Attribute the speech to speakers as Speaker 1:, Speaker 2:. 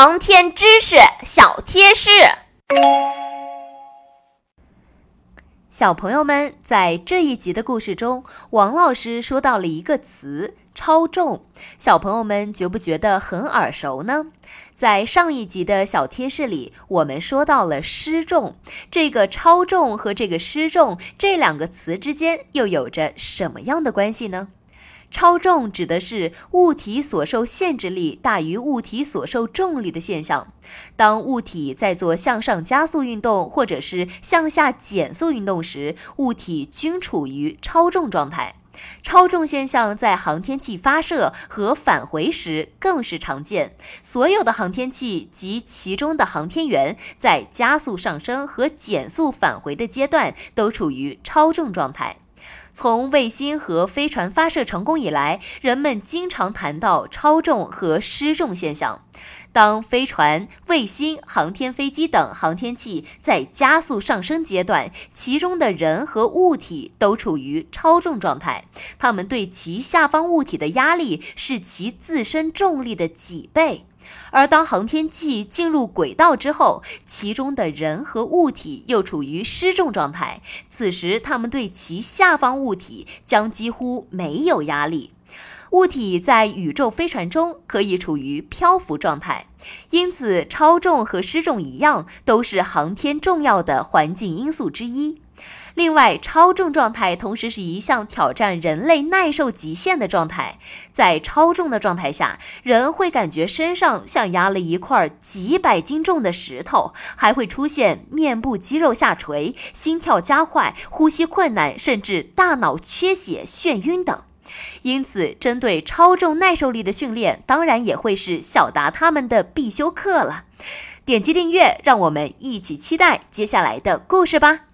Speaker 1: 航天知识小贴士，
Speaker 2: 小朋友们，在这一集的故事中，王老师说到了一个词“超重”，小朋友们觉不觉得很耳熟呢？在上一集的小贴士里，我们说到了失重，这个“超重”和这个“失重”这两个词之间又有着什么样的关系呢？超重指的是物体所受限制力大于物体所受重力的现象。当物体在做向上加速运动或者是向下减速运动时，物体均处于超重状态。超重现象在航天器发射和返回时更是常见。所有的航天器及其中的航天员在加速上升和减速返回的阶段都处于超重状态。从卫星和飞船发射成功以来，人们经常谈到超重和失重现象。当飞船、卫星、航天飞机等航天器在加速上升阶段，其中的人和物体都处于超重状态，它们对其下方物体的压力是其自身重力的几倍。而当航天器进入轨道之后，其中的人和物体又处于失重状态，此时它们对其下方物体将几乎没有压力。物体在宇宙飞船中可以处于漂浮状态，因此超重和失重一样，都是航天重要的环境因素之一。另外，超重状态同时是一项挑战人类耐受极限的状态。在超重的状态下，人会感觉身上像压了一块几百斤重的石头，还会出现面部肌肉下垂、心跳加快、呼吸困难，甚至大脑缺血、眩晕等。因此，针对超重耐受力的训练，当然也会是小达他们的必修课了。点击订阅，让我们一起期待接下来的故事吧。